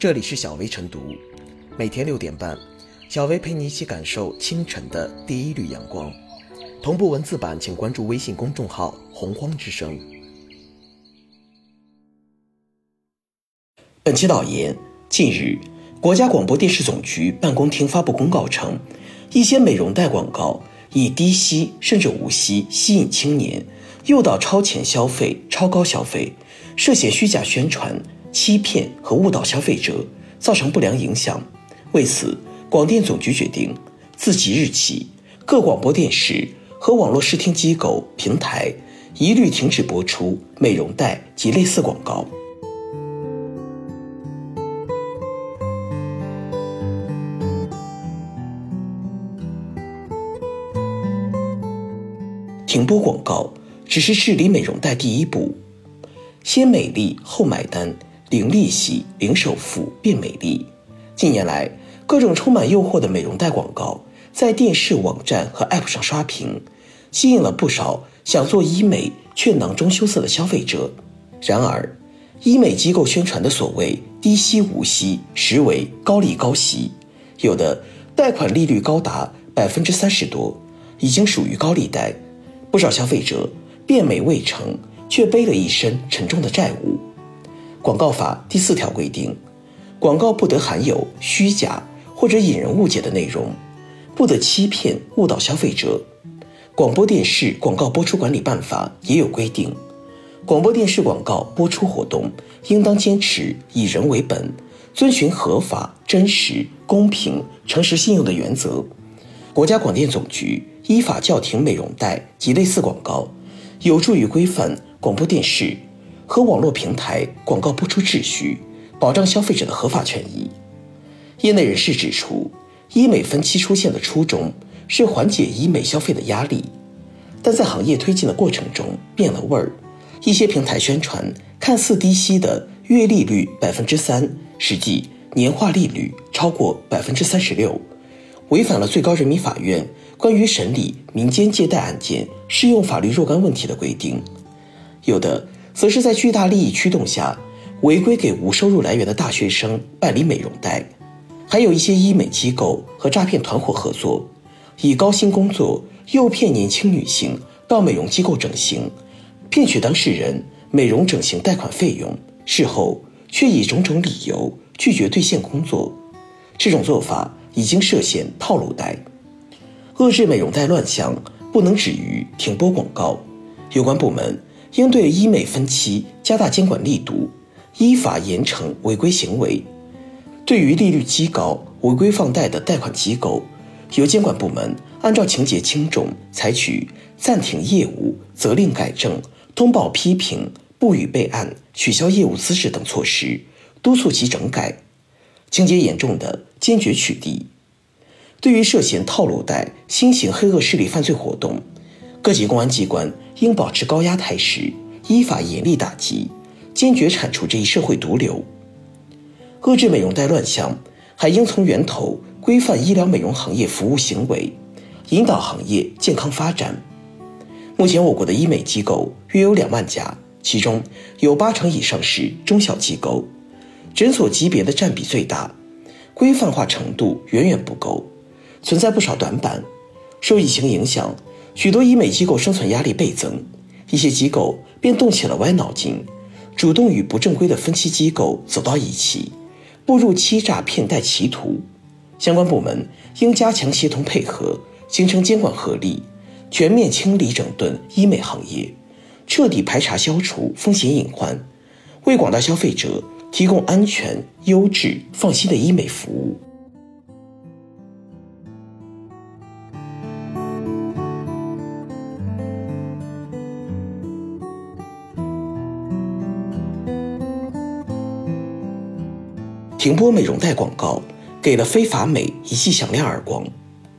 这里是小薇晨读，每天六点半，小薇陪你一起感受清晨的第一缕阳光。同步文字版，请关注微信公众号“洪荒之声”。本期导言：近日，国家广播电视总局办公厅发布公告称，一些美容贷广告以低息甚至无息吸引青年，诱导超前消费、超高消费，涉嫌虚假宣传。欺骗和误导消费者，造成不良影响。为此，广电总局决定，自即日起，各广播电视和网络视听机构平台一律停止播出美容贷及类似广告。停播广告只是治理美容贷第一步，先美丽后买单。零利息、零首付变美丽。近年来，各种充满诱惑的美容贷广告在电视、网站和 App 上刷屏，吸引了不少想做医美却囊中羞涩的消费者。然而，医美机构宣传的所谓低息无息，实为高利高息，有的贷款利率高达百分之三十多，已经属于高利贷。不少消费者变美未成，却背了一身沉重的债务。广告法第四条规定，广告不得含有虚假或者引人误解的内容，不得欺骗误导消费者。广播电视广告播出管理办法也有规定，广播电视广告播出活动应当坚持以人为本，遵循合法、真实、公平、诚实、信用的原则。国家广电总局依法叫停美容贷及类似广告，有助于规范广播电视。和网络平台广告播出秩序，保障消费者的合法权益。业内人士指出，医美分期出现的初衷是缓解医美消费的压力，但在行业推进的过程中变了味儿。一些平台宣传看似低息的月利率百分之三，实际年化利率超过百分之三十六，违反了最高人民法院关于审理民间借贷案件适用法律若干问题的规定。有的。则是在巨大利益驱动下，违规给无收入来源的大学生办理美容贷，还有一些医美机构和诈骗团伙合作，以高薪工作诱骗年轻女性到美容机构整形，骗取当事人美容整形贷款费用，事后却以种种理由拒绝兑现工作。这种做法已经涉嫌套路贷。遏制美容贷乱象不能止于停播广告，有关部门。应对医美分期加大监管力度，依法严惩违规行为。对于利率极高、违规放贷的贷款机构，由监管部门按照情节轻重，采取暂停业务、责令改正、通报批评、不予备案、取消业务资质等措施，督促其整改；情节严重的，坚决取缔。对于涉嫌套路贷、新型黑恶势力犯罪活动，各级公安机关应保持高压态势，依法严厉打击，坚决铲除这一社会毒瘤。遏制美容贷乱象，还应从源头规范医疗美容行业服务行为，引导行业健康发展。目前，我国的医美机构约有两万家，其中有八成以上是中小机构，诊所级别的占比最大，规范化程度远远不够，存在不少短板。受疫情影响。许多医美机构生存压力倍增，一些机构便动起了歪脑筋，主动与不正规的分期机构走到一起，步入欺诈骗贷歧途。相关部门应加强协同配合，形成监管合力，全面清理整顿医美行业，彻底排查消除风险隐患，为广大消费者提供安全、优质、放心的医美服务。停播美容贷广告，给了非法美一记响亮耳光。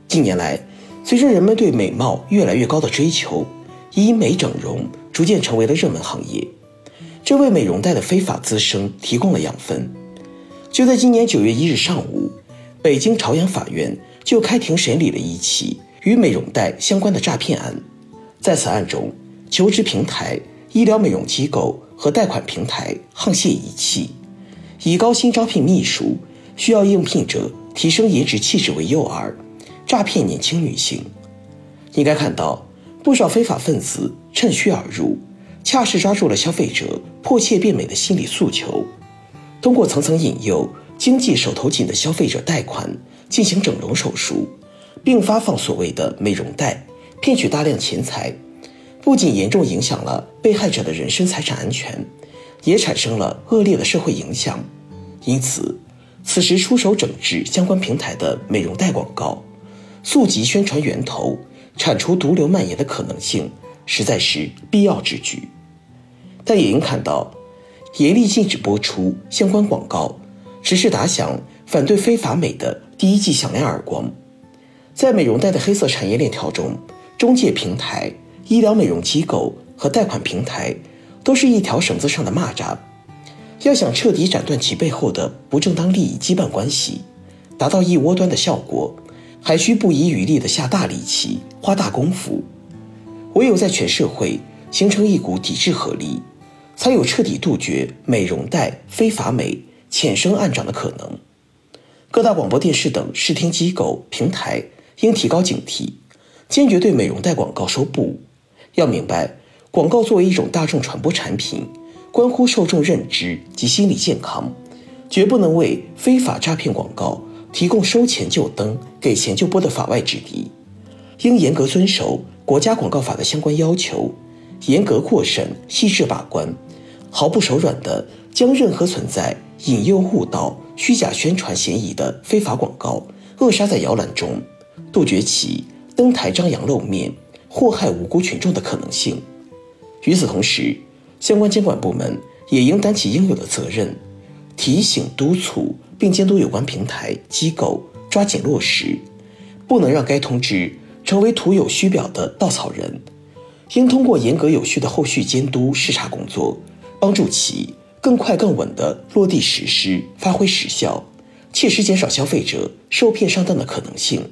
近年来，随着人们对美貌越来越高的追求，医美整容逐渐成为了热门行业，这为美容贷的非法滋生提供了养分。就在今年九月一日上午，北京朝阳法院就开庭审理了一起与美容贷相关的诈骗案。在此案中，求职平台、医疗美容机构和贷款平台沆瀣一气。以高薪招聘秘书，需要应聘者提升颜值气质为诱饵，诈骗年轻女性。应该看到，不少非法分子趁虚而入，恰是抓住了消费者迫切变美的心理诉求，通过层层引诱经济手头紧的消费者贷款进行整容手术，并发放所谓的美容贷，骗取大量钱财，不仅严重影响了被害者的人身财产安全，也产生了恶劣的社会影响。因此，此时出手整治相关平台的美容贷广告，溯及宣传源头。铲除毒瘤蔓延的可能性，实在是必要之举。但也应看到，严厉禁止播出相关广告，只是打响反对非法美的第一记响亮耳光。在美容贷的黑色产业链条中，中介平台、医疗美容机构和贷款平台，都是一条绳子上的蚂蚱。要想彻底斩断其背后的不正当利益羁绊关系，达到一窝端的效果。还需不遗余力地下大力气、花大功夫，唯有在全社会形成一股抵制合力，才有彻底杜绝美容贷、非法美潜生暗长的可能。各大广播电视等视听机构、平台应提高警惕，坚决对美容贷广告说不。要明白，广告作为一种大众传播产品，关乎受众认知及心理健康，绝不能为非法诈骗广告。提供收钱就登、给钱就播的法外之地，应严格遵守国家广告法的相关要求，严格过审、细致把关，毫不手软地将任何存在引诱误导、虚假宣传嫌疑的非法广告扼杀在摇篮中，杜绝其登台张扬露面、祸害无辜群众的可能性。与此同时，相关监管部门也应担起应有的责任，提醒督促。并监督有关平台机构抓紧落实，不能让该通知成为徒有虚表的稻草人。应通过严格有序的后续监督视察工作，帮助其更快更稳地落地实施，发挥实效，切实减少消费者受骗上当的可能性。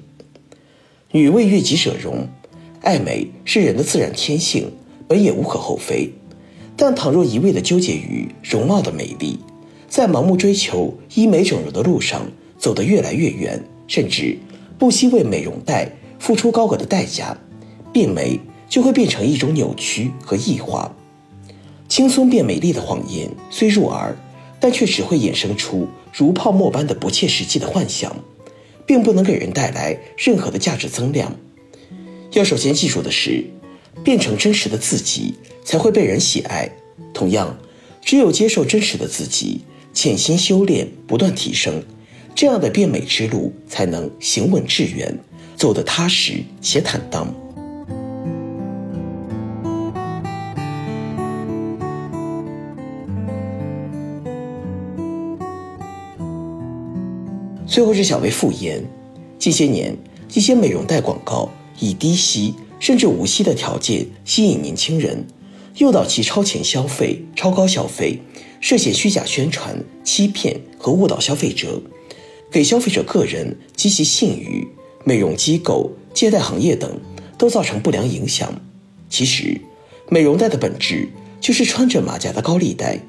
女为悦己者容，爱美是人的自然天性，本也无可厚非。但倘若一味的纠结于容貌的美丽，在盲目追求医美整容的路上走得越来越远，甚至不惜为美容贷付出高额的代价，变美就会变成一种扭曲和异化。轻松变美丽的谎言虽入耳，但却只会衍生出如泡沫般的不切实际的幻想，并不能给人带来任何的价值增量。要首先记住的是，变成真实的自己才会被人喜爱。同样，只有接受真实的自己。潜心修炼，不断提升，这样的变美之路才能行稳致远，走得踏实且坦荡。最后是小薇复言，近些年一些美容贷广告以低息甚至无息的条件吸引年轻人，诱导其超前消费、超高消费。涉嫌虚假宣传、欺骗和误导消费者，给消费者个人及其信誉、美容机构、借贷行业等都造成不良影响。其实，美容贷的本质就是穿着马甲的高利贷，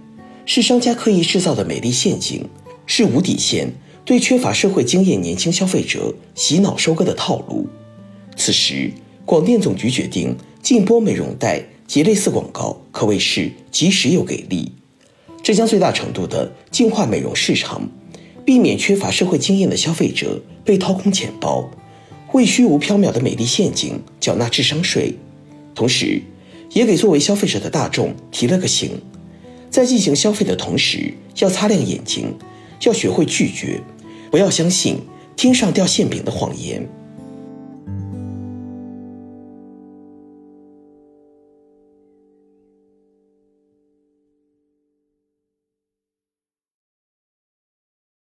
是商家刻意制造的美丽陷阱，是无底线对缺乏社会经验年轻消费者洗脑收割的套路。此时，广电总局决定禁播美容贷及类似广告，可谓是及时又给力。这将最大程度地净化美容市场，避免缺乏社会经验的消费者被掏空钱包，为虚无缥缈的美丽陷阱缴纳智商税，同时，也给作为消费者的大众提了个醒：在进行消费的同时，要擦亮眼睛，要学会拒绝，不要相信天上掉馅饼的谎言。